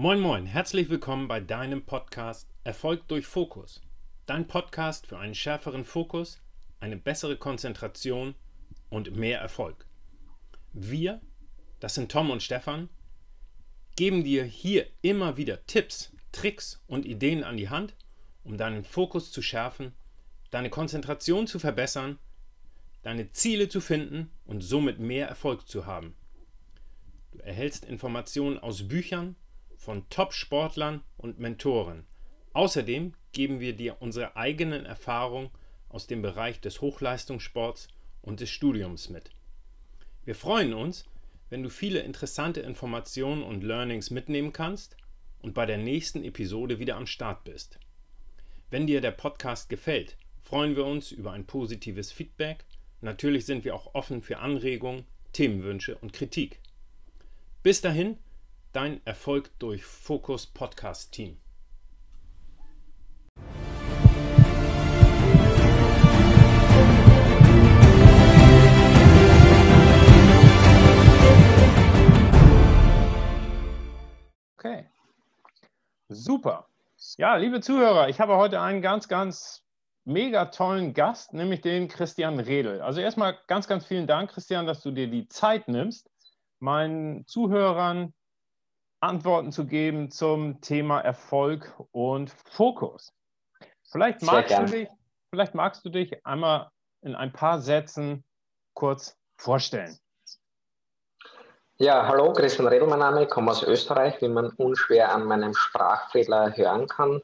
Moin Moin, herzlich willkommen bei deinem Podcast Erfolg durch Fokus. Dein Podcast für einen schärferen Fokus, eine bessere Konzentration und mehr Erfolg. Wir, das sind Tom und Stefan, geben dir hier immer wieder Tipps, Tricks und Ideen an die Hand, um deinen Fokus zu schärfen, deine Konzentration zu verbessern, deine Ziele zu finden und somit mehr Erfolg zu haben. Du erhältst Informationen aus Büchern von Top-Sportlern und Mentoren. Außerdem geben wir dir unsere eigenen Erfahrungen aus dem Bereich des Hochleistungssports und des Studiums mit. Wir freuen uns, wenn du viele interessante Informationen und Learnings mitnehmen kannst und bei der nächsten Episode wieder am Start bist. Wenn dir der Podcast gefällt, freuen wir uns über ein positives Feedback. Natürlich sind wir auch offen für Anregungen, Themenwünsche und Kritik. Bis dahin, dein Erfolg durch Fokus Podcast Team. Okay. Super. Ja, liebe Zuhörer, ich habe heute einen ganz, ganz mega tollen Gast, nämlich den Christian Redel. Also erstmal ganz, ganz vielen Dank, Christian, dass du dir die Zeit nimmst, meinen Zuhörern Antworten zu geben zum Thema Erfolg und Fokus. Vielleicht magst, du dich, vielleicht magst du dich einmal in ein paar Sätzen kurz vorstellen. Ja, hallo, Christian Redl, mein Name, ich komme aus Österreich, wie man unschwer an meinem Sprachfehler hören kann.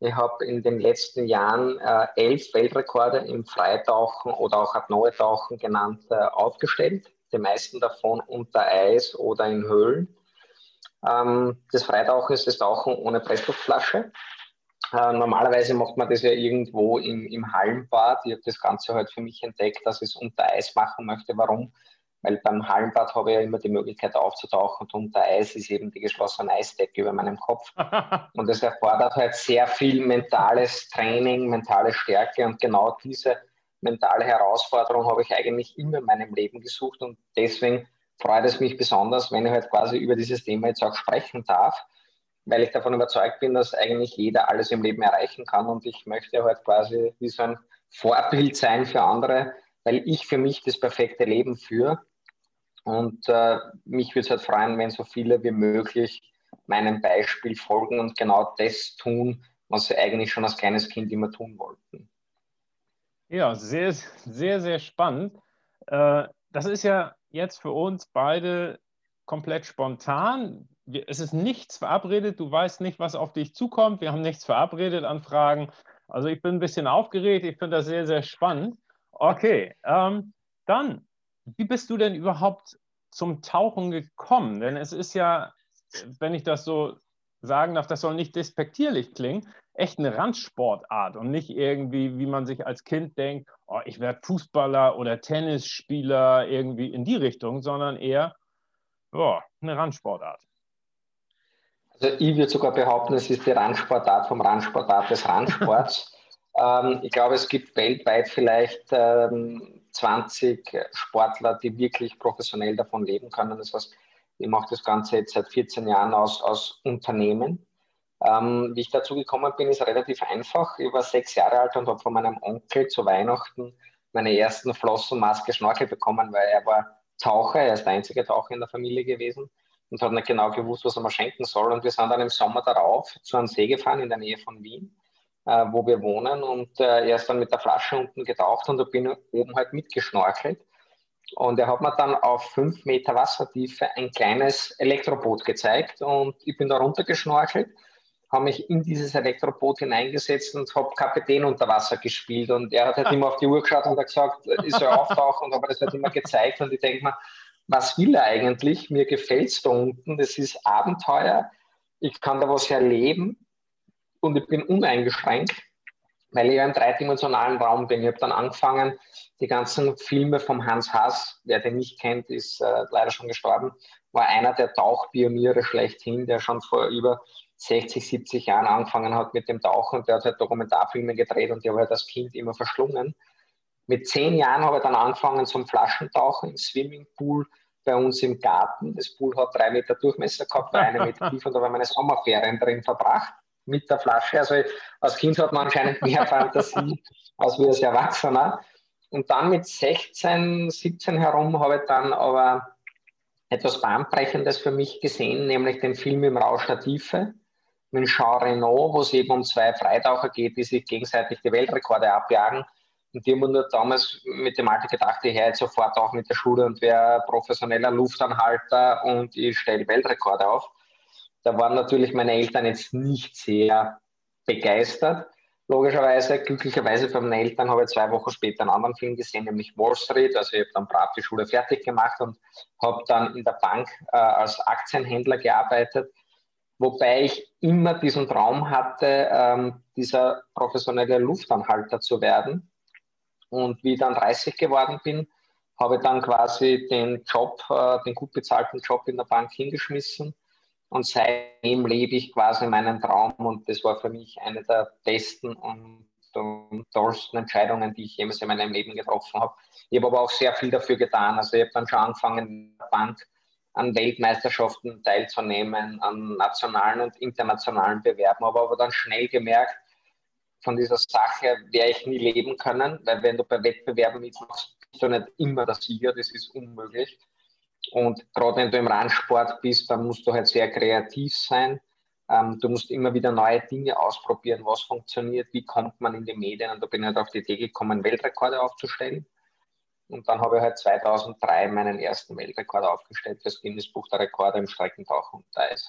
Ich habe in den letzten Jahren äh, elf Weltrekorde im Freitauchen oder auch Apnoe-Tauchen genannt äh, aufgestellt, die meisten davon unter Eis oder in Höhlen. Ähm, das Freitauchen ist das Tauchen ohne Pressluftflasche. Äh, normalerweise macht man das ja irgendwo im, im Hallenbad. Ich habe das Ganze halt für mich entdeckt, dass ich es unter Eis machen möchte. Warum? Weil beim Hallenbad habe ich ja immer die Möglichkeit aufzutauchen und unter Eis ist eben die geschlossene Eisdecke über meinem Kopf. und das erfordert halt sehr viel mentales Training, mentale Stärke und genau diese mentale Herausforderung habe ich eigentlich immer in meinem Leben gesucht und deswegen freut es mich besonders, wenn ich halt quasi über dieses Thema jetzt auch sprechen darf, weil ich davon überzeugt bin, dass eigentlich jeder alles im Leben erreichen kann und ich möchte halt quasi wie so ein Vorbild sein für andere, weil ich für mich das perfekte Leben führe und äh, mich würde es halt freuen, wenn so viele wie möglich meinem Beispiel folgen und genau das tun, was sie eigentlich schon als kleines Kind immer tun wollten. Ja, sehr, sehr, sehr spannend. Äh, das ist ja jetzt für uns beide komplett spontan. Es ist nichts verabredet, du weißt nicht, was auf dich zukommt. Wir haben nichts verabredet an Fragen. Also ich bin ein bisschen aufgeregt, ich finde das sehr, sehr spannend. Okay, ähm, dann, wie bist du denn überhaupt zum Tauchen gekommen? Denn es ist ja, wenn ich das so sagen darf, das soll nicht despektierlich klingen, echt eine Randsportart und nicht irgendwie, wie man sich als Kind denkt, oh, ich werde Fußballer oder Tennisspieler irgendwie in die Richtung, sondern eher oh, eine Randsportart. Also ich würde sogar behaupten, es ist die Randsportart vom Randsportart des Randsports. ähm, ich glaube, es gibt weltweit vielleicht ähm, 20 Sportler, die wirklich professionell davon leben können. Das heißt, ich mache das Ganze jetzt seit 14 Jahren aus, aus Unternehmen. Ähm, wie ich dazu gekommen bin, ist relativ einfach. Ich war sechs Jahre alt und habe von meinem Onkel zu Weihnachten meine ersten Flossen, Maske, Schnorchel bekommen, weil er war Taucher, er ist der einzige Taucher in der Familie gewesen und hat nicht genau gewusst, was er mir schenken soll. Und wir sind dann im Sommer darauf zu einem See gefahren in der Nähe von Wien, äh, wo wir wohnen. Und äh, er ist dann mit der Flasche unten getaucht und da bin oben halt mitgeschnorchelt. Und er hat mir dann auf fünf Meter Wassertiefe ein kleines Elektroboot gezeigt und ich bin da runtergeschnorchelt, habe mich in dieses Elektroboot hineingesetzt und habe Kapitän unter Wasser gespielt. Und er hat halt immer auf die Uhr geschaut und hat gesagt, ist er auftauchen und habe das halt immer gezeigt. Und ich denke mir, was will er eigentlich? Mir gefällt es da unten, das ist Abenteuer, ich kann da was erleben und ich bin uneingeschränkt weil ich ja im dreidimensionalen Raum bin. Ich habe dann angefangen, die ganzen Filme vom Hans Haas, wer den nicht kennt, ist äh, leider schon gestorben, war einer der Tauchpioniere schlechthin, der schon vor über 60, 70 Jahren angefangen hat mit dem Tauchen. Der hat halt Dokumentarfilme gedreht und die habe ich halt als Kind immer verschlungen. Mit zehn Jahren habe ich dann angefangen zum Flaschentauchen im Swimmingpool bei uns im Garten. Das Pool hat drei Meter Durchmesser gehabt, bei einem Meter tief und da haben wir meine Sommerferien drin verbracht mit der Flasche. Also als Kind hat man anscheinend mehr Fantasie als wir als Erwachsener. Und dann mit 16, 17 herum habe ich dann aber etwas Bahnbrechendes für mich gesehen, nämlich den Film im Rausch der Tiefe mit Jean Renault, wo es eben um zwei Freitaucher geht, die sich gegenseitig die Weltrekorde abjagen. Und die haben nur damals mit dem Alter gedacht, ich höre sofort auch mit der Schule und wäre professioneller Luftanhalter und ich stelle Weltrekorde auf. Da waren natürlich meine Eltern jetzt nicht sehr begeistert. Logischerweise, glücklicherweise für meine Eltern habe ich zwei Wochen später einen anderen Film gesehen, nämlich Wall Street. Also ich habe dann brav die Schule fertig gemacht und habe dann in der Bank äh, als Aktienhändler gearbeitet, wobei ich immer diesen Traum hatte, ähm, dieser professionelle Luftanhalter zu werden. Und wie ich dann 30 geworden bin, habe ich dann quasi den Job, äh, den gut bezahlten Job in der Bank hingeschmissen und seitdem lebe ich quasi meinen Traum und das war für mich eine der besten und, und tollsten Entscheidungen, die ich jemals in meinem Leben getroffen habe. Ich habe aber auch sehr viel dafür getan. Also ich habe dann schon angefangen, in der Bank an Weltmeisterschaften teilzunehmen, an nationalen und internationalen Bewerben, habe aber dann schnell gemerkt, von dieser Sache werde ich nie leben können, weil wenn du bei Wettbewerben mitmachst, bist du nicht immer der Sieger, das ist unmöglich. Und gerade wenn du im Randsport bist, dann musst du halt sehr kreativ sein. Ähm, du musst immer wieder neue Dinge ausprobieren, was funktioniert, wie kommt man in die Medien. Und da bin ich halt auf die Idee gekommen, Weltrekorde aufzustellen. Und dann habe ich halt 2003 meinen ersten Weltrekord aufgestellt fürs Guinness Buch der Rekorde im Streckentauchen und Eis.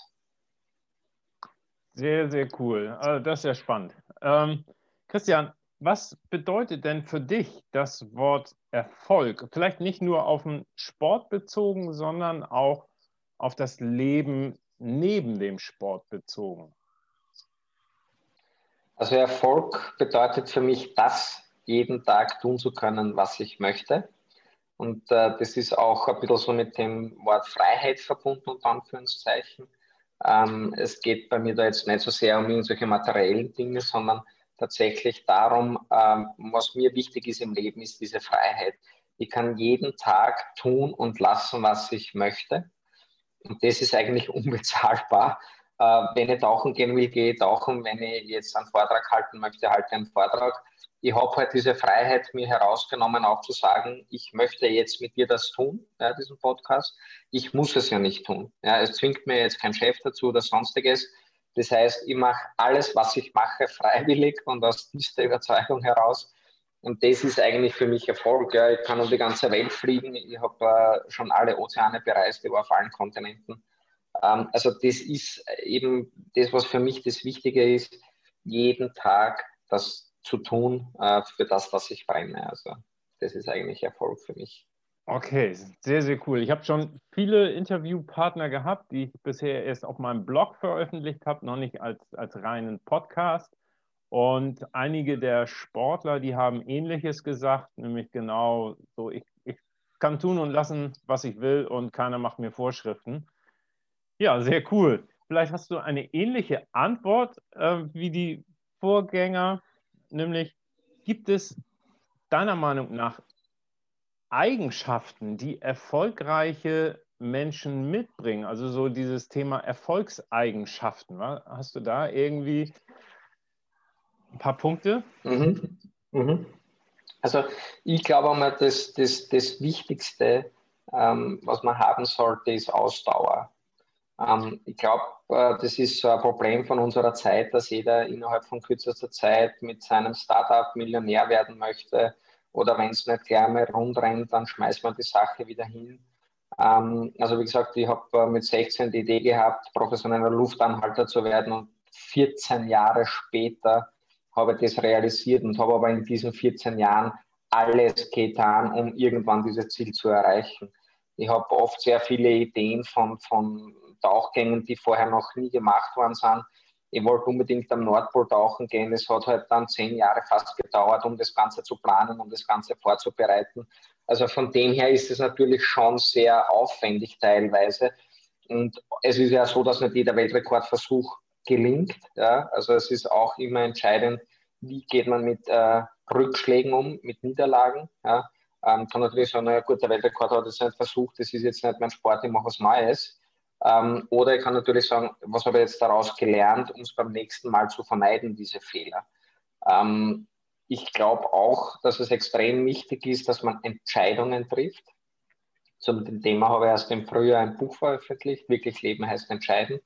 Sehr, sehr cool. Also das ist ja spannend. Ähm, Christian, was bedeutet denn für dich das Wort Erfolg? Vielleicht nicht nur auf den Sport bezogen, sondern auch auf das Leben neben dem Sport bezogen. Also Erfolg bedeutet für mich, das jeden Tag tun zu können, was ich möchte. Und äh, das ist auch ein bisschen so mit dem Wort Freiheit verbunden, unter Anführungszeichen. Ähm, es geht bei mir da jetzt nicht so sehr um irgendwelche materiellen Dinge, sondern tatsächlich darum, ähm, was mir wichtig ist im Leben, ist diese Freiheit. Ich kann jeden Tag tun und lassen, was ich möchte. Und das ist eigentlich unbezahlbar. Äh, wenn ich tauchen gehen will, gehe ich tauchen. Wenn ich jetzt einen Vortrag halten möchte, halte ich einen Vortrag. Ich habe halt diese Freiheit mir herausgenommen, auch zu sagen, ich möchte jetzt mit dir das tun, ja, diesen Podcast. Ich muss es ja nicht tun. Ja, es zwingt mir jetzt kein Chef dazu oder sonstiges das heißt, ich mache alles, was ich mache, freiwillig und aus dieser Überzeugung heraus. Und das ist eigentlich für mich Erfolg. Ja. Ich kann um die ganze Welt fliegen. Ich habe äh, schon alle Ozeane bereist, ich war auf allen Kontinenten. Ähm, also das ist eben das, was für mich das Wichtige ist, jeden Tag das zu tun äh, für das, was ich brenne. Also das ist eigentlich Erfolg für mich. Okay, sehr, sehr cool. Ich habe schon viele Interviewpartner gehabt, die ich bisher erst auf meinem Blog veröffentlicht habe, noch nicht als, als reinen Podcast. Und einige der Sportler, die haben Ähnliches gesagt, nämlich genau so, ich, ich kann tun und lassen, was ich will und keiner macht mir Vorschriften. Ja, sehr cool. Vielleicht hast du eine ähnliche Antwort äh, wie die Vorgänger, nämlich gibt es deiner Meinung nach Eigenschaften, die erfolgreiche Menschen mitbringen? Also so dieses Thema Erfolgseigenschaften. Hast du da irgendwie ein paar Punkte? Mhm. Mhm. Also ich glaube mal, dass das, das Wichtigste, ähm, was man haben sollte, ist Ausdauer. Ähm, ich glaube, äh, das ist so ein Problem von unserer Zeit, dass jeder innerhalb von kürzester Zeit mit seinem Startup Millionär werden möchte oder wenn es nicht gleich mal rund rennt, dann schmeißt man die Sache wieder hin. Ähm, also wie gesagt, ich habe äh, mit 16 die Idee gehabt, professioneller Luftanhalter zu werden und 14 Jahre später habe ich das realisiert und habe aber in diesen 14 Jahren alles getan, um irgendwann dieses Ziel zu erreichen. Ich habe oft sehr viele Ideen von, von Tauchgängen, die vorher noch nie gemacht worden sind, ich wollte unbedingt am Nordpol tauchen gehen. Es hat halt dann zehn Jahre fast gedauert, um das Ganze zu planen, um das Ganze vorzubereiten. Also von dem her ist es natürlich schon sehr aufwendig teilweise. Und es ist ja so, dass nicht jeder Weltrekordversuch gelingt. Ja? Also es ist auch immer entscheidend, wie geht man mit äh, Rückschlägen um, mit Niederlagen. Ja? Ähm, kann natürlich sagen, naja gut, der Weltrekord hat jetzt nicht versucht, das ist jetzt nicht mein Sport, ich mache was Neues. Ähm, oder ich kann natürlich sagen, was habe ich jetzt daraus gelernt, um es beim nächsten Mal zu vermeiden, diese Fehler. Ähm, ich glaube auch, dass es extrem wichtig ist, dass man Entscheidungen trifft. Zu dem Thema habe ich erst im Frühjahr ein Buch veröffentlicht, wirklich Leben heißt entscheiden,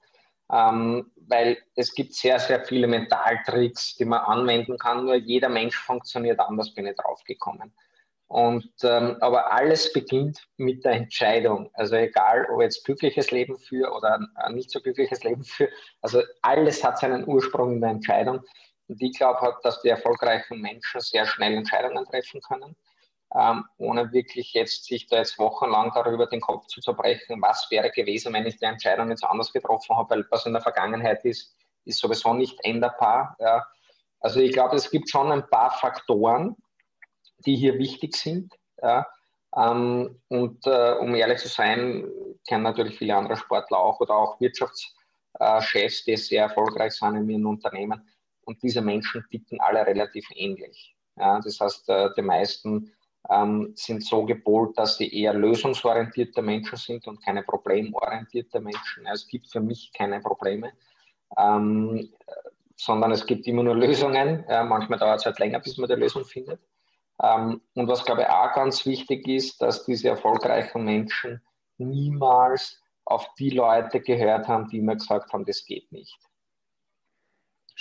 ähm, weil es gibt sehr, sehr viele Mentaltricks, die man anwenden kann, nur jeder Mensch funktioniert anders, bin ich draufgekommen. Und, ähm, aber alles beginnt mit der Entscheidung. Also egal, ob jetzt glückliches Leben für oder ein nicht so glückliches Leben für, also alles hat seinen Ursprung in der Entscheidung. Und ich glaube halt, dass die erfolgreichen Menschen sehr schnell Entscheidungen treffen können, ähm, ohne wirklich jetzt sich da jetzt wochenlang darüber den Kopf zu zerbrechen, was wäre gewesen, wenn ich die Entscheidung jetzt anders getroffen habe, weil was in der Vergangenheit ist, ist sowieso nicht änderbar. Ja. Also ich glaube, es gibt schon ein paar Faktoren, die hier wichtig sind. Ja. Ähm, und äh, um ehrlich zu sein, kennen natürlich viele andere Sportler auch oder auch Wirtschaftschefs, die sehr erfolgreich sind in ihren Unternehmen. Und diese Menschen ticken alle relativ ähnlich. Ja, das heißt, äh, die meisten ähm, sind so gepolt, dass sie eher lösungsorientierte Menschen sind und keine problemorientierte Menschen. Es gibt für mich keine Probleme, ähm, sondern es gibt immer nur Lösungen. Ja, manchmal dauert es halt länger, bis man die Lösung findet. Ähm, und was, glaube ich, auch ganz wichtig ist, dass diese erfolgreichen Menschen niemals auf die Leute gehört haben, die immer gesagt haben, das geht nicht.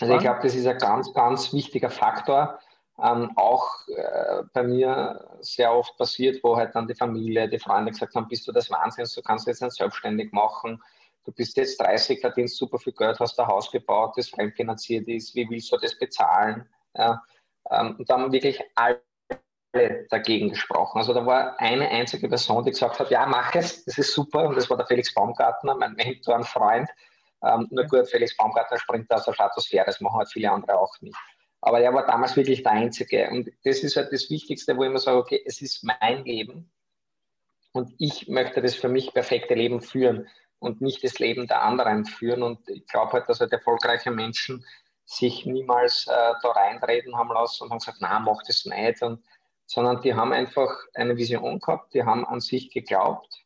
Also ich glaube, das ist ein ganz, ganz wichtiger Faktor. Ähm, auch äh, bei mir sehr oft passiert, wo halt dann die Familie, die Freunde gesagt haben, bist du das Wahnsinns, du kannst jetzt nicht selbstständig machen, du bist jetzt 30, verdienst super viel Geld, hast ein Haus gebaut, das fremdfinanziert ist, wie willst du das bezahlen? Ja, ähm, und dann wirklich alle dagegen gesprochen. Also da war eine einzige Person, die gesagt hat, ja, mach es, das ist super. Und das war der Felix Baumgartner, mein Mentor und Freund. Ähm, nur gut, Felix Baumgartner springt aus der Stratosphäre, das machen halt viele andere auch nicht. Aber er war damals wirklich der Einzige. Und das ist halt das Wichtigste, wo ich immer sage, okay, es ist mein Leben und ich möchte das für mich perfekte Leben führen und nicht das Leben der anderen führen. Und ich glaube halt, dass halt erfolgreiche Menschen sich niemals äh, da reinreden haben lassen und haben gesagt, na, mach das nicht. Und, sondern die haben einfach eine Vision gehabt, die haben an sich geglaubt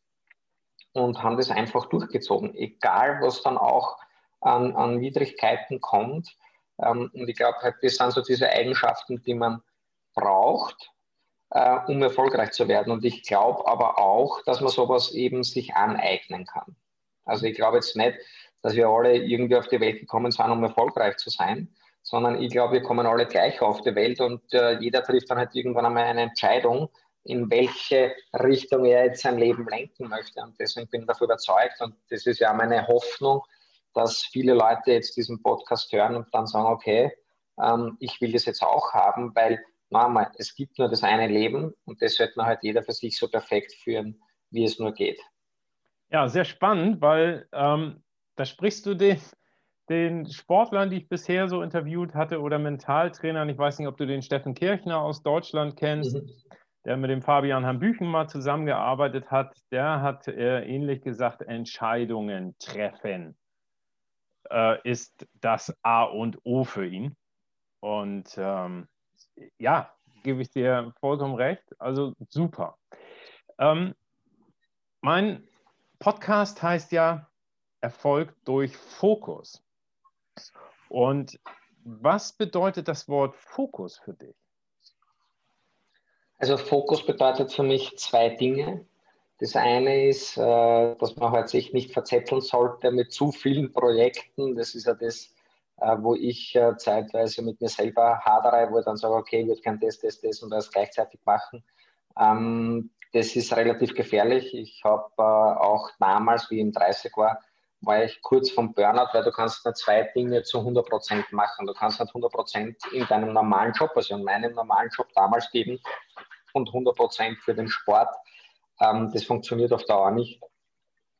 und haben das einfach durchgezogen, egal was dann auch an, an Widrigkeiten kommt. Ähm, und ich glaube, halt, das sind so diese Eigenschaften, die man braucht, äh, um erfolgreich zu werden. Und ich glaube aber auch, dass man sowas eben sich aneignen kann. Also ich glaube jetzt nicht, dass wir alle irgendwie auf die Welt gekommen sind, um erfolgreich zu sein, sondern ich glaube, wir kommen alle gleich auf die Welt und äh, jeder trifft dann halt irgendwann einmal eine Entscheidung, in welche Richtung er jetzt sein Leben lenken möchte. Und deswegen bin ich davon überzeugt und das ist ja meine Hoffnung, dass viele Leute jetzt diesen Podcast hören und dann sagen, okay, ähm, ich will das jetzt auch haben, weil nochmal, es gibt nur das eine Leben und das sollte man halt jeder für sich so perfekt führen, wie es nur geht. Ja, sehr spannend, weil ähm, da sprichst du den, den Sportlern, die ich bisher so interviewt hatte oder Mentaltrainern, ich weiß nicht, ob du den Steffen Kirchner aus Deutschland kennst, mhm der mit dem Fabian Hambüchen mal zusammengearbeitet hat, der hat äh, ähnlich gesagt, Entscheidungen treffen äh, ist das A und O für ihn. Und ähm, ja, gebe ich dir vollkommen recht. Also super. Ähm, mein Podcast heißt ja Erfolg durch Fokus. Und was bedeutet das Wort Fokus für dich? Also Fokus bedeutet für mich zwei Dinge. Das eine ist, äh, dass man halt sich nicht verzetteln sollte mit zu vielen Projekten. Das ist ja das, äh, wo ich äh, zeitweise mit mir selber hadere, wo ich dann sage, okay, ich würde gerne das, das, das und das gleichzeitig machen. Ähm, das ist relativ gefährlich. Ich habe auch damals, wie ich im 30 war, war ich kurz vom Burnout, weil du kannst nicht zwei Dinge zu 100 Prozent machen. Du kannst nicht 100 Prozent in deinem normalen Job, also in meinem normalen Job damals geben und 100 Prozent für den Sport. Ähm, das funktioniert auf Dauer nicht.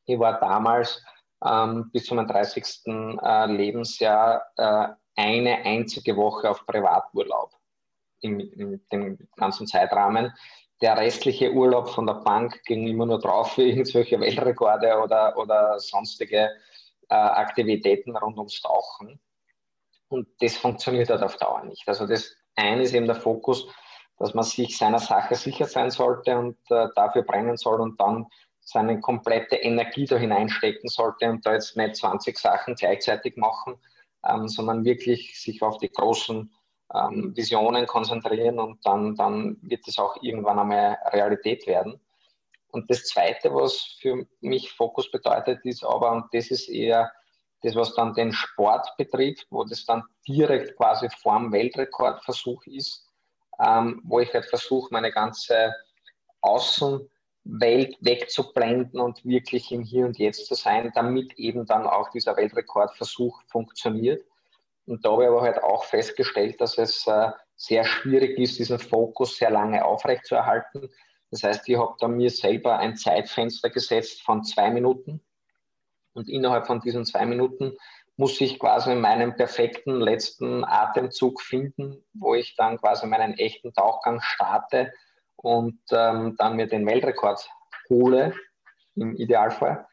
Ich war damals ähm, bis zu meinem 30. Äh, Lebensjahr äh, eine einzige Woche auf Privaturlaub in dem ganzen Zeitrahmen. Der restliche Urlaub von der Bank ging immer nur drauf für irgendwelche Weltrekorde oder, oder sonstige äh, Aktivitäten rund ums Tauchen. Und das funktioniert halt auf Dauer nicht. Also das eine ist eben der Fokus, dass man sich seiner Sache sicher sein sollte und äh, dafür brennen soll und dann seine komplette Energie da hineinstecken sollte und da jetzt nicht 20 Sachen gleichzeitig machen, ähm, sondern wirklich sich auf die großen ähm, Visionen konzentrieren und dann, dann wird es auch irgendwann einmal Realität werden. Und das Zweite, was für mich Fokus bedeutet, ist aber, und das ist eher das, was dann den Sport betrifft, wo das dann direkt quasi vorm Weltrekordversuch ist, ähm, wo ich halt versuche, meine ganze Außenwelt wegzublenden und wirklich im Hier und Jetzt zu sein, damit eben dann auch dieser Weltrekordversuch funktioniert. Und da habe ich aber halt auch festgestellt, dass es äh, sehr schwierig ist, diesen Fokus sehr lange aufrechtzuerhalten. Das heißt, ich habe da mir selber ein Zeitfenster gesetzt von zwei Minuten. Und innerhalb von diesen zwei Minuten muss ich quasi meinen perfekten letzten Atemzug finden, wo ich dann quasi meinen echten Tauchgang starte und ähm, dann mir den Weltrekord hole, im Idealfall.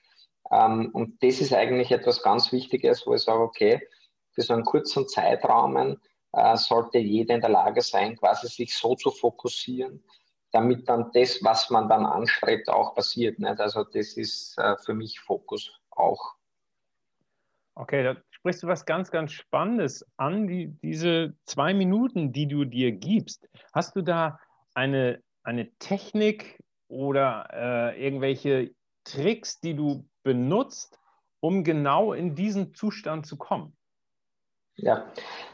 Ähm, und das ist eigentlich etwas ganz Wichtiges, wo ich sage, okay, für so einen kurzen Zeitraum äh, sollte jeder in der Lage sein, quasi sich so zu fokussieren, damit dann das, was man dann anstrebt, auch passiert. Nicht? Also das ist äh, für mich Fokus auch. Okay, da sprichst du was ganz, ganz Spannendes an, die, diese zwei Minuten, die du dir gibst. Hast du da eine, eine Technik oder äh, irgendwelche Tricks, die du benutzt, um genau in diesen Zustand zu kommen? Ja,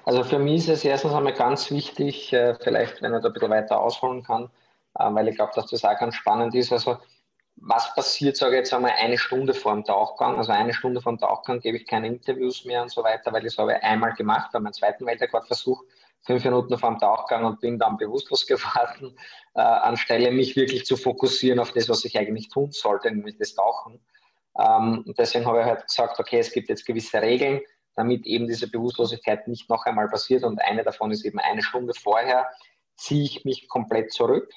also für mich ist es erstens einmal ganz wichtig, äh, vielleicht, wenn er da ein bisschen weiter ausholen kann, äh, weil ich glaube, dass das auch ganz spannend ist. Also was passiert, sage ich jetzt einmal, eine Stunde vor dem Tauchgang. Also eine Stunde vor dem Tauchgang gebe ich keine Interviews mehr und so weiter, weil das habe ich einmal gemacht bei meinem zweiten Weltrekordversuch, fünf Minuten vor dem Tauchgang und bin dann bewusstlos geworden, äh, anstelle mich wirklich zu fokussieren auf das, was ich eigentlich tun sollte, nämlich das Tauchen. Ähm, deswegen habe ich halt gesagt, okay, es gibt jetzt gewisse Regeln, damit eben diese Bewusstlosigkeit nicht noch einmal passiert. Und eine davon ist eben eine Stunde vorher ziehe ich mich komplett zurück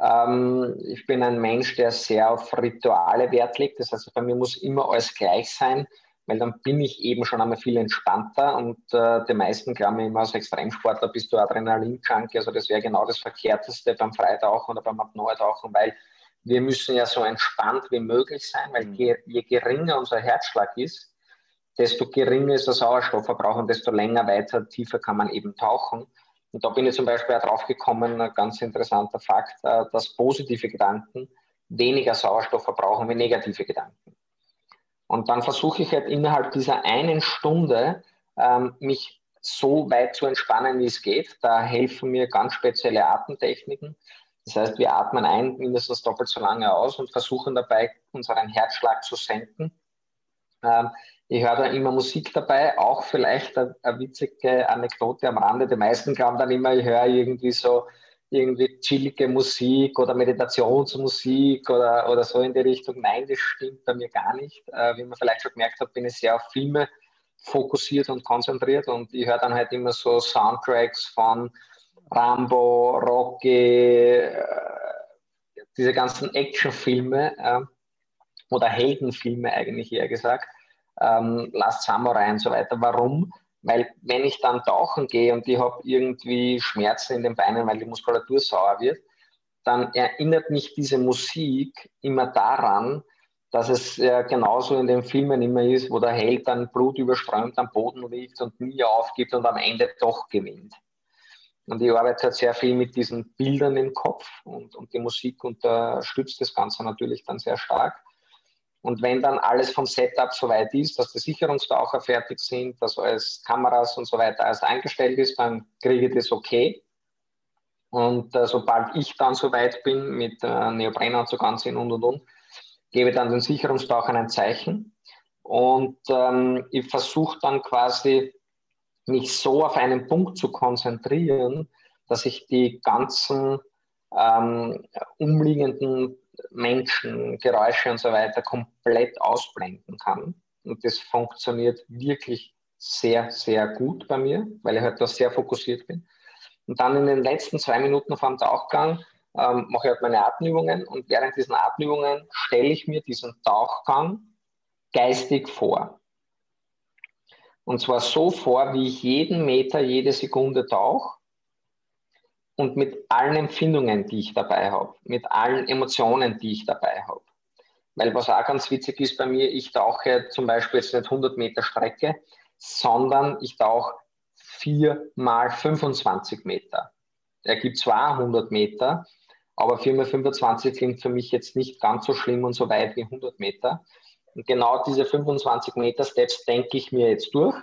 ähm, ich bin ein Mensch, der sehr auf Rituale Wert legt. Das heißt, bei mir muss immer alles gleich sein, weil dann bin ich eben schon einmal viel entspannter und äh, die meisten glauben immer, als Extremsportler bist du Adrenalin-Junkie. Also das wäre genau das Verkehrteste beim Freitauchen oder beim Apnoe-Tauchen, weil wir müssen ja so entspannt wie möglich sein, weil mhm. je, je geringer unser Herzschlag ist, desto geringer ist der Sauerstoffverbrauch und desto länger weiter tiefer kann man eben tauchen. Und da bin ich zum Beispiel auch drauf gekommen, ein ganz interessanter Fakt, äh, dass positive Gedanken weniger Sauerstoff verbrauchen wie negative Gedanken. Und dann versuche ich halt innerhalb dieser einen Stunde ähm, mich so weit zu entspannen, wie es geht. Da helfen mir ganz spezielle Atemtechniken. Das heißt, wir atmen ein mindestens doppelt so lange aus und versuchen dabei, unseren Herzschlag zu senken. Ich höre da immer Musik dabei, auch vielleicht eine, eine, witzige Anekdote am Rande. Die meisten glauben dann immer, ich höre irgendwie so irgendwie chillige Musik oder Meditationsmusik oder, oder so in die Richtung. Nein, das stimmt bei mir gar nicht. Äh, wie man vielleicht schon gemerkt hat, bin ich sehr auf Filme fokussiert und konzentriert und ich höre dann halt immer so Soundtracks von Rambo, Rocky, äh, diese ganzen Actionfilme äh, oder Heldenfilme eigentlich eher gesagt ähm, Last Samurai und so weiter. Warum? Weil wenn ich dann tauchen gehe und ich habe irgendwie Schmerzen in den Beinen, weil die Muskulatur sauer wird, dann erinnert mich diese Musik immer daran, dass es ja genauso in den Filmen immer ist, wo der Held dann Blut überströmt am Boden liegt und nie aufgibt und am Ende doch gewinnt. Und ich arbeite halt sehr viel mit diesen Bildern im Kopf und, und die Musik unterstützt das Ganze natürlich dann sehr stark. Und wenn dann alles vom Setup soweit ist, dass die Sicherungstaucher fertig sind, dass alles Kameras und so weiter erst eingestellt ist, dann kriege ich das okay. Und äh, sobald ich dann soweit bin mit äh, Neoprenanzug anziehen und und und, gebe dann den Sicherungstauchern ein Zeichen. Und ähm, ich versuche dann quasi mich so auf einen Punkt zu konzentrieren, dass ich die ganzen ähm, umliegenden Menschen, Geräusche und so weiter komplett ausblenden kann. Und das funktioniert wirklich sehr, sehr gut bei mir, weil ich halt da sehr fokussiert bin. Und dann in den letzten zwei Minuten vor dem Tauchgang ähm, mache ich halt meine Atemübungen und während diesen Atemübungen stelle ich mir diesen Tauchgang geistig vor. Und zwar so vor, wie ich jeden Meter, jede Sekunde tauche und mit allen Empfindungen, die ich dabei habe, mit allen Emotionen, die ich dabei habe. Weil was auch ganz witzig ist bei mir, ich tauche zum Beispiel jetzt nicht 100 Meter Strecke, sondern ich tauche 4 mal 25 Meter. Er gibt 200 Meter, aber 4 mal 25 klingt für mich jetzt nicht ganz so schlimm und so weit wie 100 Meter. Und genau diese 25 Meter Steps denke ich mir jetzt durch.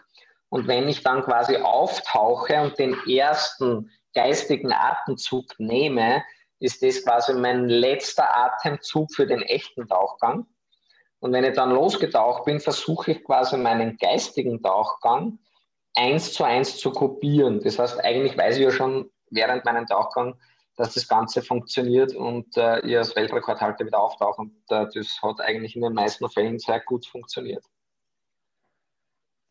Und wenn ich dann quasi auftauche und den ersten geistigen Atemzug nehme, ist das quasi mein letzter Atemzug für den echten Tauchgang. Und wenn ich dann losgetaucht bin, versuche ich quasi meinen geistigen Tauchgang eins zu eins zu kopieren. Das heißt, eigentlich weiß ich ja schon während meinem Tauchgang, dass das Ganze funktioniert und äh, ich als Weltrekordhalter wieder auftauche. Und äh, das hat eigentlich in den meisten Fällen sehr gut funktioniert.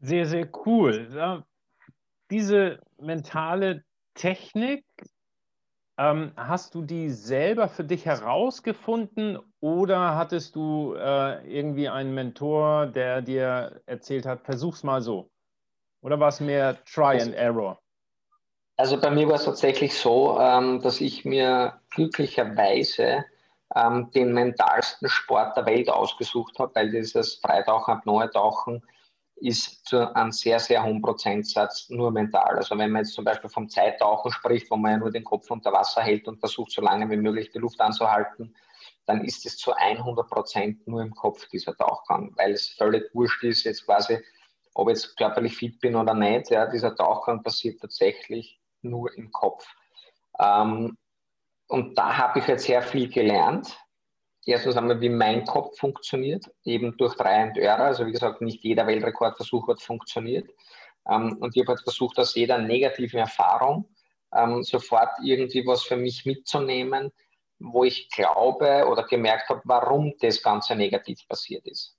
Sehr, sehr cool. Ja, diese mentale Technik, ähm, hast du die selber für dich herausgefunden oder hattest du äh, irgendwie einen Mentor, der dir erzählt hat, versuch's mal so? Oder war es mehr Try and Error? Also bei mir war es tatsächlich so, ähm, dass ich mir glücklicherweise ähm, den mentalsten Sport der Welt ausgesucht habe, weil dieses Freitauchen, Apnoe-Tauchen ist zu einem sehr, sehr hohen Prozentsatz nur mental. Also wenn man jetzt zum Beispiel vom Zeittauchen spricht, wo man ja nur den Kopf unter Wasser hält und versucht, so lange wie möglich die Luft anzuhalten, dann ist es zu 100 Prozent nur im Kopf, dieser Tauchgang, weil es völlig wurscht ist, jetzt quasi, ob jetzt körperlich fit bin oder nicht. Ja, dieser Tauchgang passiert tatsächlich nur im Kopf. Ähm, und da habe ich jetzt sehr viel gelernt, erstens einmal, wie mein Kopf funktioniert, eben durch drei und Error. Also wie gesagt, nicht jeder Weltrekordversuch hat funktioniert. Ähm, und ich habe halt versucht, aus jeder negativen Erfahrung ähm, sofort irgendwie was für mich mitzunehmen, wo ich glaube oder gemerkt habe, warum das Ganze negativ passiert ist.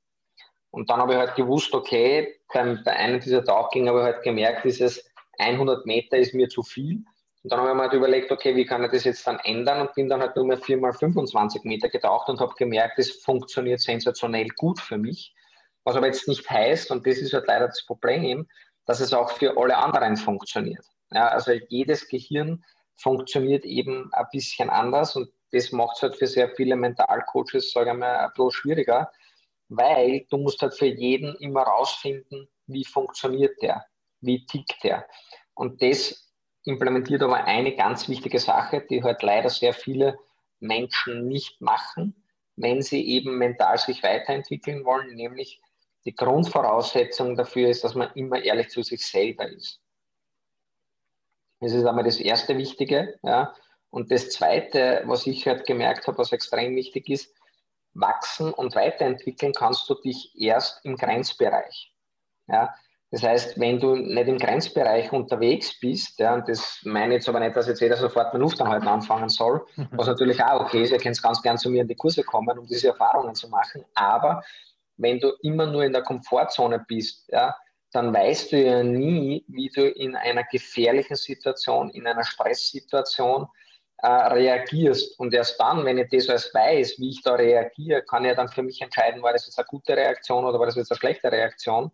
Und dann habe ich halt gewusst, okay, bei, einem dieser Tauchgänge habe ich halt gemerkt, dieses 100 Meter ist mir zu viel und dann habe ich mir halt überlegt, okay, wie kann ich das jetzt dann ändern und bin dann halt nur mehr 4 mal 25 Meter getaucht und habe gemerkt, es funktioniert sensationell gut für mich. Was aber jetzt nicht heißt, und das ist halt leider das Problem, dass es auch für alle anderen funktioniert. Ja, also jedes Gehirn funktioniert eben ein bisschen anders und das macht es halt für sehr viele Mentalcoaches, sage ich mal, bloß schwieriger, weil du musst halt für jeden immer rausfinden, wie funktioniert der, wie tickt der. Und das implementiert aber eine ganz wichtige Sache, die halt leider sehr viele Menschen nicht machen, wenn sie eben mental sich weiterentwickeln wollen, nämlich die Grundvoraussetzung dafür ist, dass man immer ehrlich zu sich selber ist. Das ist einmal das erste Wichtige. Ja. Und das zweite, was ich halt gemerkt habe, was extrem wichtig ist, wachsen und weiterentwickeln kannst du dich erst im Grenzbereich. Ja. Das heißt, wenn du nicht im Grenzbereich unterwegs bist, ja, und das meine ich jetzt aber nicht, dass jetzt jeder sofort mit Luftanhalten anfangen soll, mhm. was natürlich auch okay ist, ihr könnt ganz gern zu mir in die Kurse kommen, um diese Erfahrungen zu machen, aber wenn du immer nur in der Komfortzone bist, ja, dann weißt du ja nie, wie du in einer gefährlichen Situation, in einer Stresssituation äh, reagierst. Und erst dann, wenn ich das alles weiß, wie ich da reagiere, kann ich dann für mich entscheiden, war das jetzt eine gute Reaktion oder war das jetzt eine schlechte Reaktion.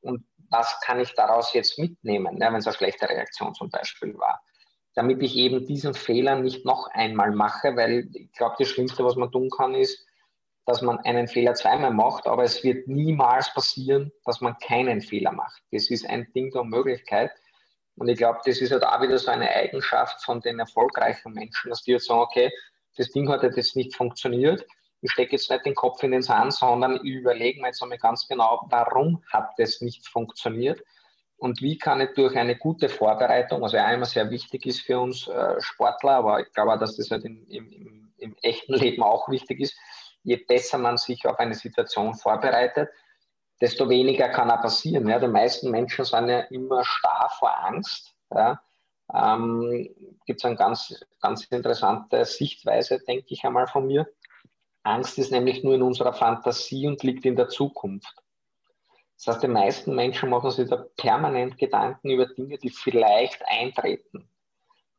Und was kann ich daraus jetzt mitnehmen, ja, wenn es eine schlechte Reaktion zum Beispiel war. Damit ich eben diesen Fehler nicht noch einmal mache, weil ich glaube, das Schlimmste, was man tun kann, ist, dass man einen Fehler zweimal macht, aber es wird niemals passieren, dass man keinen Fehler macht. Das ist ein Ding der Möglichkeit. Und ich glaube, das ist halt auch wieder so eine Eigenschaft von den erfolgreichen Menschen, dass die jetzt sagen, okay, das Ding hat jetzt nicht funktioniert, ich stecke jetzt nicht den Kopf in den Sand, sondern ich überlege mir jetzt einmal ganz genau, warum hat das nicht funktioniert und wie kann ich durch eine gute Vorbereitung, was ja einmal sehr wichtig ist für uns äh, Sportler, aber ich glaube auch, dass das halt im, im, im echten Leben auch wichtig ist, je besser man sich auf eine Situation vorbereitet, desto weniger kann auch passieren. Ja. Die meisten Menschen sind ja immer starr vor Angst. Ja. Ähm, Gibt es eine ganz, ganz interessante Sichtweise, denke ich einmal von mir. Angst ist nämlich nur in unserer Fantasie und liegt in der Zukunft. Das heißt, die meisten Menschen machen sich da permanent Gedanken über Dinge, die vielleicht eintreten.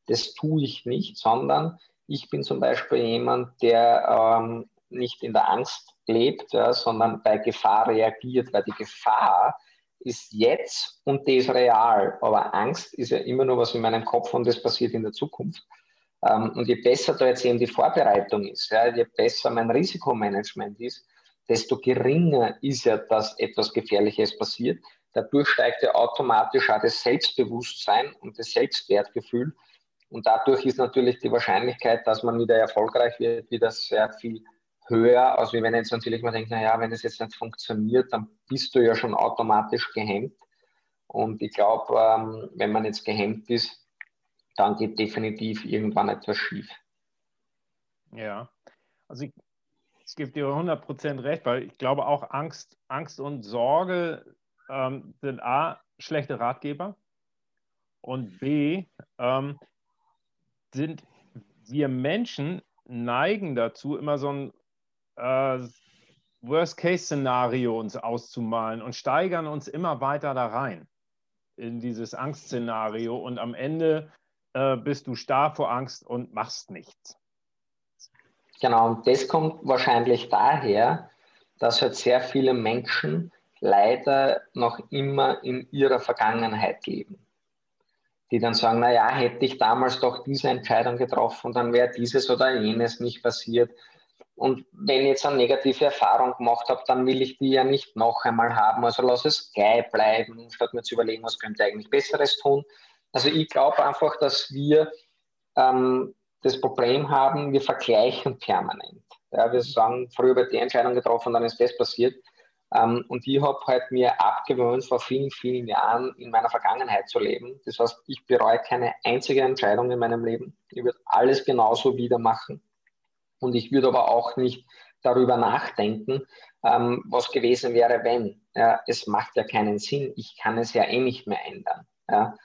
Das tue ich nicht, sondern ich bin zum Beispiel jemand, der ähm, nicht in der Angst lebt, ja, sondern bei Gefahr reagiert, weil die Gefahr ist jetzt und die ist real. Aber Angst ist ja immer nur was in meinem Kopf und das passiert in der Zukunft. Ähm, und je besser da jetzt eben die Vorbereitung ist, ja, je besser mein Risikomanagement ist, desto geringer ist ja, dass etwas Gefährliches passiert. Dadurch steigt ja automatisch auch das Selbstbewusstsein und das Selbstwertgefühl. Und dadurch ist natürlich die Wahrscheinlichkeit, dass man wieder erfolgreich wird, wieder sehr viel höher, als wenn jetzt natürlich man denkt, naja, wenn es jetzt nicht funktioniert, dann bist du ja schon automatisch gehemmt. Und ich glaube, ähm, wenn man jetzt gehemmt ist, dann geht definitiv irgendwann etwas schief. Ja, also ich, ich gebe dir 100% recht, weil ich glaube auch Angst, Angst und Sorge ähm, sind A, schlechte Ratgeber und B, ähm, sind wir Menschen neigen dazu, immer so ein äh, Worst-Case-Szenario uns auszumalen und steigern uns immer weiter da rein in dieses Angstszenario und am Ende äh, bist du starr vor Angst und machst nichts. Genau, und das kommt wahrscheinlich daher, dass halt sehr viele Menschen leider noch immer in ihrer Vergangenheit leben. Die dann sagen, naja, hätte ich damals doch diese Entscheidung getroffen, dann wäre dieses oder jenes nicht passiert. Und wenn ich jetzt eine negative Erfahrung gemacht habe, dann will ich die ja nicht noch einmal haben. Also lass es gleich bleiben, statt mir zu überlegen, was könnte ich eigentlich Besseres tun. Also ich glaube einfach, dass wir ähm, das Problem haben, wir vergleichen permanent. Ja, wir sagen, früher wird die Entscheidung getroffen, dann ist das passiert. Ähm, und ich habe halt mir abgewöhnt, vor vielen, vielen Jahren in meiner Vergangenheit zu leben. Das heißt, ich bereue keine einzige Entscheidung in meinem Leben. Ich würde alles genauso wieder machen. Und ich würde aber auch nicht darüber nachdenken, ähm, was gewesen wäre, wenn. Ja, es macht ja keinen Sinn. Ich kann es ja eh nicht mehr ändern. Ja.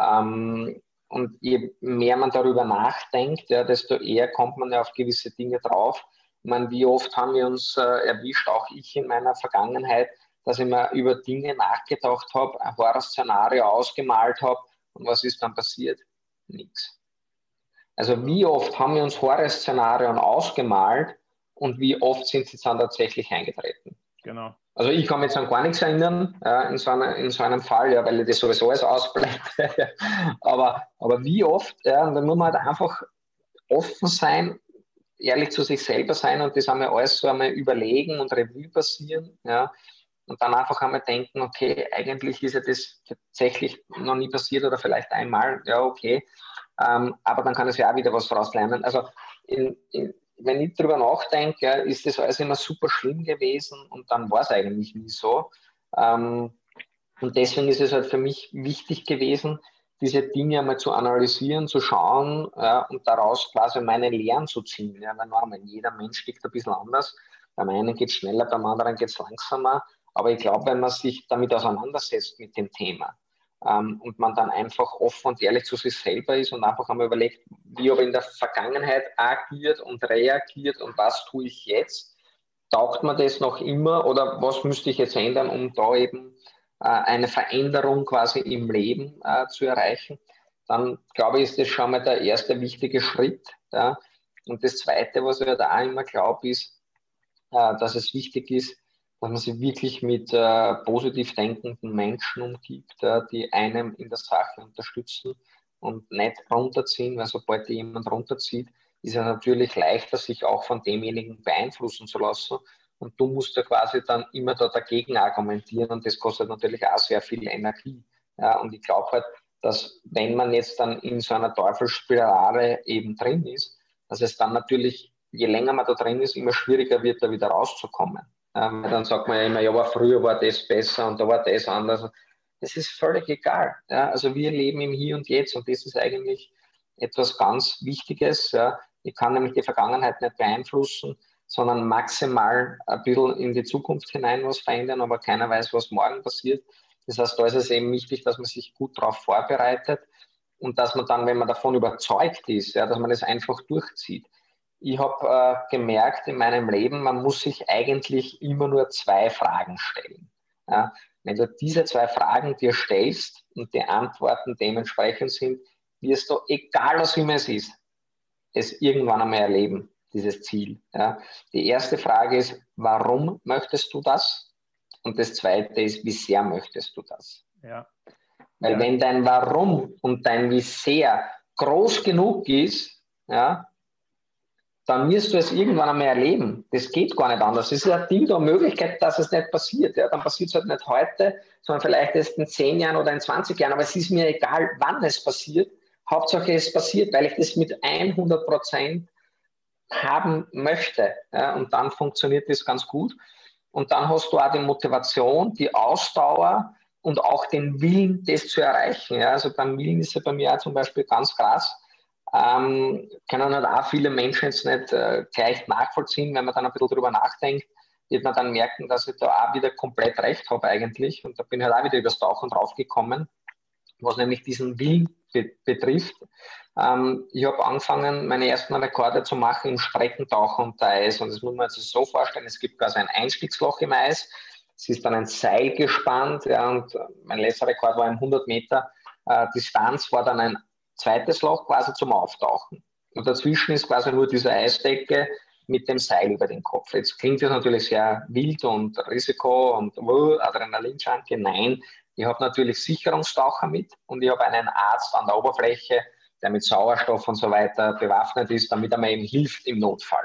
Ähm, und je mehr man darüber nachdenkt, ja, desto eher kommt man ja auf gewisse Dinge drauf. Ich meine, wie oft haben wir uns äh, erwischt, auch ich in meiner Vergangenheit, dass ich mir über Dinge nachgedacht habe, ein Horrorszenario ausgemalt habe und was ist dann passiert? Nichts. Also wie oft haben wir uns Horrorszenarien ausgemalt und wie oft sind sie dann tatsächlich eingetreten? Genau. Also ich kann mich an gar nichts erinnern, ja, in, so einer, in so einem Fall, ja, weil ich das sowieso alles ausblende. aber, aber wie oft, ja, und dann muss man halt einfach offen sein, ehrlich zu sich selber sein und das einmal alles so einmal überlegen und Revue passieren, ja, und dann einfach einmal denken, okay, eigentlich ist ja das tatsächlich noch nie passiert oder vielleicht einmal, ja, okay, ähm, aber dann kann es ja auch wieder was daraus lernen. Also in, in, wenn ich darüber nachdenke, ist das alles immer super schlimm gewesen und dann war es eigentlich nie so. Ähm, und deswegen ist es halt für mich wichtig gewesen, diese Dinge einmal zu analysieren, zu schauen ja, und daraus quasi meine Lehren zu ziehen. Ja, weil normal, jeder Mensch tickt ein bisschen anders. Beim einen geht es schneller, beim anderen geht es langsamer. Aber ich glaube, wenn man sich damit auseinandersetzt mit dem Thema, ähm, und man dann einfach offen und ehrlich zu sich selber ist und einfach einmal überlegt, wie habe ich in der Vergangenheit agiert und reagiert und was tue ich jetzt? Taugt man das noch immer oder was müsste ich jetzt ändern, um da eben äh, eine Veränderung quasi im Leben äh, zu erreichen? Dann glaube ich, ist das schon mal der erste wichtige Schritt. Ja? Und das Zweite, was ich da auch immer glaube, ist, äh, dass es wichtig ist, dass man sich wirklich mit äh, positiv denkenden Menschen umgibt, äh, die einem in der Sache unterstützen und nicht runterziehen, weil sobald jemand runterzieht, ist es natürlich leichter, sich auch von demjenigen beeinflussen zu lassen. Und du musst ja quasi dann immer da dagegen argumentieren und das kostet natürlich auch sehr viel Energie. Ja, und ich glaube halt, dass wenn man jetzt dann in so einer Teufelsspirale eben drin ist, dass es dann natürlich, je länger man da drin ist, immer schwieriger wird, da wieder rauszukommen. Ähm, dann sagt man ja immer, ja, aber früher war das besser und da war das anders. Das ist völlig egal. Ja? Also wir leben im Hier und Jetzt und das ist eigentlich etwas ganz Wichtiges. Ja? Ich kann nämlich die Vergangenheit nicht beeinflussen, sondern maximal ein bisschen in die Zukunft hinein was verändern, aber keiner weiß, was morgen passiert. Das heißt, da ist es eben wichtig, dass man sich gut darauf vorbereitet und dass man dann, wenn man davon überzeugt ist, ja, dass man das einfach durchzieht ich habe äh, gemerkt in meinem Leben, man muss sich eigentlich immer nur zwei Fragen stellen. Ja? Wenn du diese zwei Fragen dir stellst und die Antworten dementsprechend sind, wirst du, egal was immer es ist, es irgendwann einmal erleben, dieses Ziel. Ja? Die erste Frage ist, warum möchtest du das? Und das zweite ist, wie sehr möchtest du das? Ja. Weil ja. wenn dein Warum und dein Wie sehr groß genug ist, ja, dann wirst du es irgendwann einmal erleben. Das geht gar nicht anders. Es ist eine Ding der Möglichkeit, dass es nicht passiert. Ja, dann passiert es halt nicht heute, sondern vielleicht erst in zehn Jahren oder in 20 Jahren. Aber es ist mir egal, wann es passiert. Hauptsache es passiert, weil ich das mit 100 Prozent haben möchte. Ja, und dann funktioniert das ganz gut. Und dann hast du auch die Motivation, die Ausdauer und auch den Willen, das zu erreichen. Ja, also beim Willen ist ja bei mir auch zum Beispiel ganz krass ähm, können halt auch viele Menschen jetzt nicht äh, gleich nachvollziehen. Wenn man dann ein bisschen drüber nachdenkt, wird man dann merken, dass ich da auch wieder komplett recht habe eigentlich. Und da bin ich halt auch wieder übers Tauchen draufgekommen, was nämlich diesen Willen be betrifft. Ähm, ich habe angefangen, meine ersten Rekorde zu machen im Streckentauchen unter Eis. Und das muss man sich so vorstellen, es gibt quasi ein Einstiegsloch im Eis. Es ist dann ein Seil gespannt ja, und mein letzter Rekord war ein 100 Meter äh, Distanz, war dann ein zweites Loch quasi zum Auftauchen. Und dazwischen ist quasi nur diese Eisdecke mit dem Seil über den Kopf. Jetzt klingt das natürlich sehr wild und Risiko und uh, Adrenalinschanke. Nein, ich habe natürlich Sicherungstaucher mit und ich habe einen Arzt an der Oberfläche, der mit Sauerstoff und so weiter bewaffnet ist, damit er mir eben hilft im Notfall.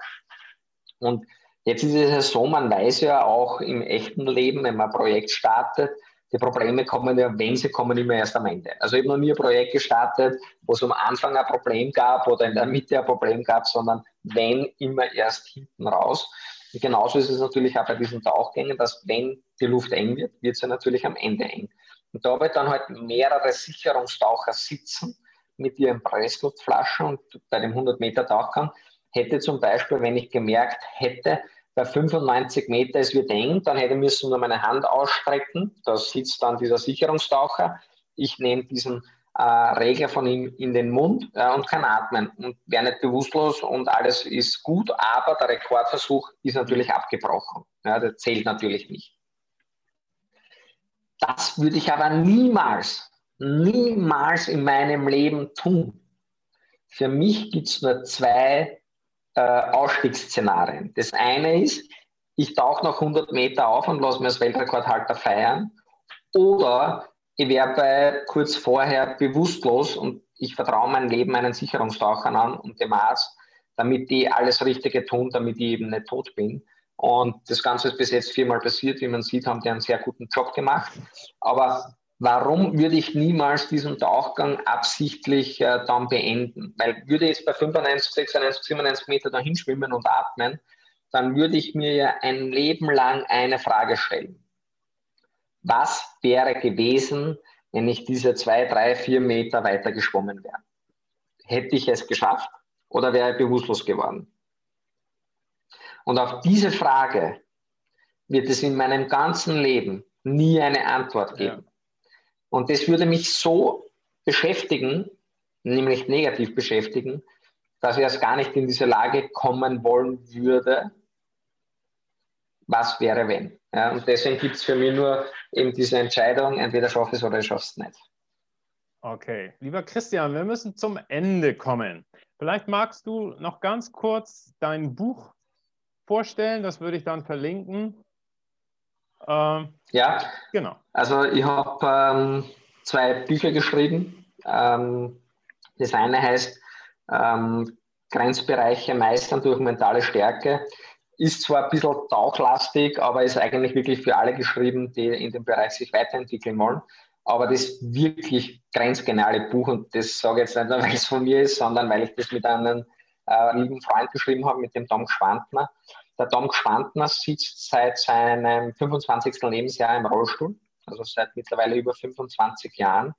Und jetzt ist es ja so, man weiß ja auch im echten Leben, wenn man ein Projekt startet, die Probleme kommen ja, wenn sie kommen, immer erst am Ende. Also ich habe noch nie ein Projekt gestartet, wo es am Anfang ein Problem gab oder in der Mitte ein Problem gab, sondern wenn immer erst hinten raus. Und genauso ist es natürlich auch bei diesen Tauchgängen, dass wenn die Luft eng wird, wird sie natürlich am Ende eng. Und da wird dann halt mehrere Sicherungstaucher sitzen mit ihren Pressluftflaschen und bei dem 100 Meter Tauchgang hätte zum Beispiel, wenn ich gemerkt hätte, bei 95 Meter, es wird eng, dann hätte ich müssen nur meine Hand ausstrecken. Da sitzt dann dieser Sicherungstaucher. Ich nehme diesen äh, Regler von ihm in den Mund äh, und kann atmen und wäre nicht bewusstlos und alles ist gut, aber der Rekordversuch ist natürlich abgebrochen. Ja, der zählt natürlich nicht. Das würde ich aber niemals, niemals in meinem Leben tun. Für mich gibt es nur zwei äh, Ausstiegsszenarien. Das eine ist, ich tauche noch 100 Meter auf und lasse mir als Weltrekordhalter feiern. Oder ich bei kurz vorher bewusstlos und ich vertraue mein Leben meinen Sicherungstauchern an und dem Arzt, damit die alles Richtige tun, damit ich eben nicht tot bin. Und das Ganze ist bis jetzt viermal passiert. Wie man sieht, haben die einen sehr guten Job gemacht. Aber warum würde ich niemals diesen Tauchgang absichtlich äh, dann beenden? Weil würde ich jetzt bei 95, 96, 97 Meter dahin schwimmen und atmen, dann würde ich mir ja ein Leben lang eine Frage stellen. Was wäre gewesen, wenn ich diese zwei, drei, vier Meter weiter geschwommen wäre? Hätte ich es geschafft oder wäre ich bewusstlos geworden? Und auf diese Frage wird es in meinem ganzen Leben nie eine Antwort geben. Ja. Und das würde mich so beschäftigen, nämlich negativ beschäftigen, dass ich erst gar nicht in diese Lage kommen wollen würde, was wäre wenn. Ja, und deswegen gibt es für mich nur eben diese Entscheidung, entweder schaffe ich es oder ich schaffe es nicht. Okay, lieber Christian, wir müssen zum Ende kommen. Vielleicht magst du noch ganz kurz dein Buch vorstellen, das würde ich dann verlinken. Ähm, ja, genau. Also ich habe ähm, zwei Bücher geschrieben. Ähm, das eine heißt ähm, Grenzbereiche meistern durch mentale Stärke. Ist zwar ein bisschen tauchlastig, aber ist eigentlich wirklich für alle geschrieben, die in dem Bereich sich weiterentwickeln wollen. Aber das wirklich grenzgeniale Buch, und das sage ich jetzt nicht nur, weil es von mir ist, sondern weil ich das mit einem äh, lieben Freund geschrieben habe, mit dem Tom Schwantner. Der Tom Schwantner sitzt seit seinem 25. Lebensjahr im Rollstuhl, also seit mittlerweile über 25 Jahren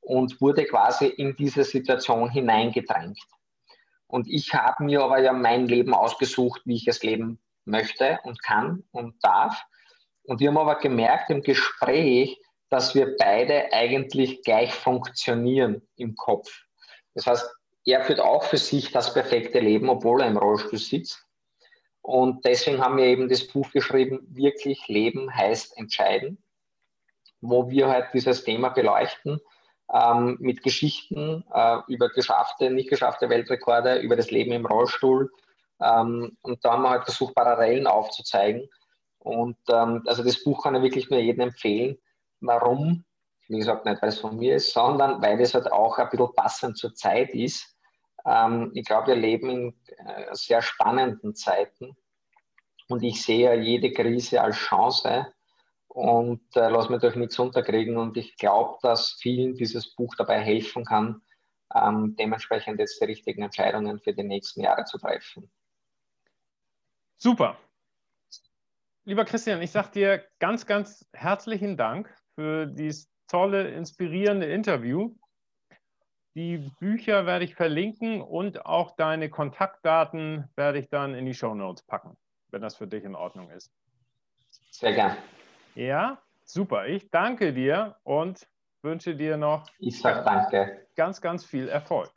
und wurde quasi in diese Situation hineingedrängt. Und ich habe mir aber ja mein Leben ausgesucht, wie ich es leben möchte und kann und darf. Und wir haben aber gemerkt im Gespräch, dass wir beide eigentlich gleich funktionieren im Kopf. Das heißt, er führt auch für sich das perfekte Leben, obwohl er im Rollstuhl sitzt. Und deswegen haben wir eben das Buch geschrieben, wirklich Leben heißt entscheiden, wo wir halt dieses Thema beleuchten ähm, mit Geschichten äh, über geschaffte, nicht geschaffte Weltrekorde, über das Leben im Rollstuhl. Ähm, und da haben wir halt versucht, Parallelen aufzuzeigen. Und ähm, also das Buch kann ich wirklich nur jedem empfehlen. Warum? Wie gesagt, nicht weil es von mir ist, sondern weil es halt auch ein bisschen passend zur Zeit ist Ähm, ich glaube, wir leben in äh, sehr spannenden Zeiten und ich sehe jede Krise als Chance und äh, lass mich durch nichts unterkriegen und ich glaube, dass vielen dieses Buch dabei helfen kann, ähm, dementsprechend jetzt die richtigen Entscheidungen für die nächsten Jahre zu treffen. Super. Lieber Christian, ich sage dir ganz, ganz herzlichen Dank für dieses tolle, inspirierende Interview. Die Bücher werde ich verlinken und auch deine Kontaktdaten werde ich dann in die Show Notes packen, wenn das für dich in Ordnung ist. Sehr gern. Ja, super. Ich danke dir und wünsche dir noch ich sag danke. ganz, ganz viel Erfolg.